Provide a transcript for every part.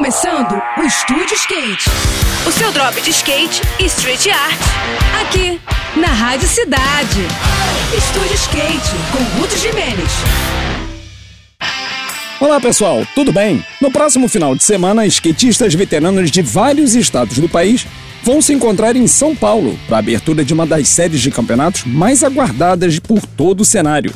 começando o Estúdio Skate. O seu drop de skate e street art. Aqui, na Rádio Cidade. Estúdio Skate, com Ruth Jimenez. Olá pessoal, tudo bem? No próximo final de semana, skatistas veteranos de vários estados do país vão se encontrar em São Paulo para a abertura de uma das séries de campeonatos mais aguardadas por todo o cenário.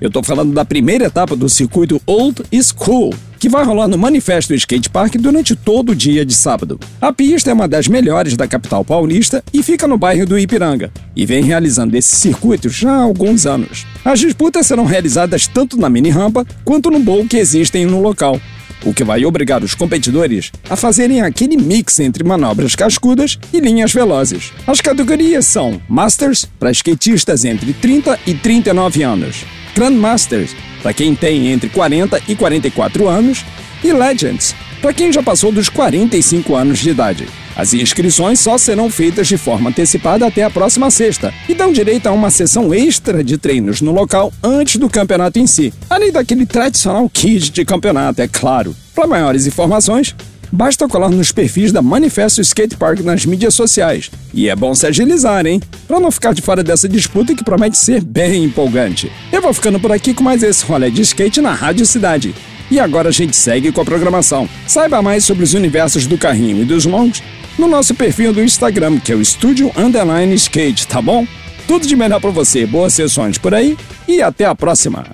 Eu tô falando da primeira etapa do circuito Old School, que vai rolar no Manifesto Skate Park durante todo o dia de sábado. A pista é uma das melhores da capital paulista e fica no bairro do Ipiranga, e vem realizando esse circuito já há alguns anos. As disputas serão realizadas tanto na mini rampa quanto no bowl que existem no local, o que vai obrigar os competidores a fazerem aquele mix entre manobras cascudas e linhas velozes. As categorias são Masters, para skatistas entre 30 e 39 anos, Grandmasters, para quem tem entre 40 e 44 anos, e Legends, para quem já passou dos 45 anos de idade. As inscrições só serão feitas de forma antecipada até a próxima sexta e dão direito a uma sessão extra de treinos no local antes do campeonato em si, além daquele tradicional kit de campeonato, é claro. Para maiores informações, basta colar nos perfis da Manifesto Skate Park nas mídias sociais. E é bom se agilizar, hein? Para não ficar de fora dessa disputa que promete ser bem empolgante. Eu vou ficando por aqui com mais esse rolê de skate na Rádio Cidade. E agora a gente segue com a programação. Saiba mais sobre os universos do carrinho e dos longos no nosso perfil do Instagram, que é o Estúdio Underline Skate, tá bom? Tudo de melhor para você, boas sessões por aí e até a próxima!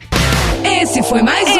Esse foi mais um.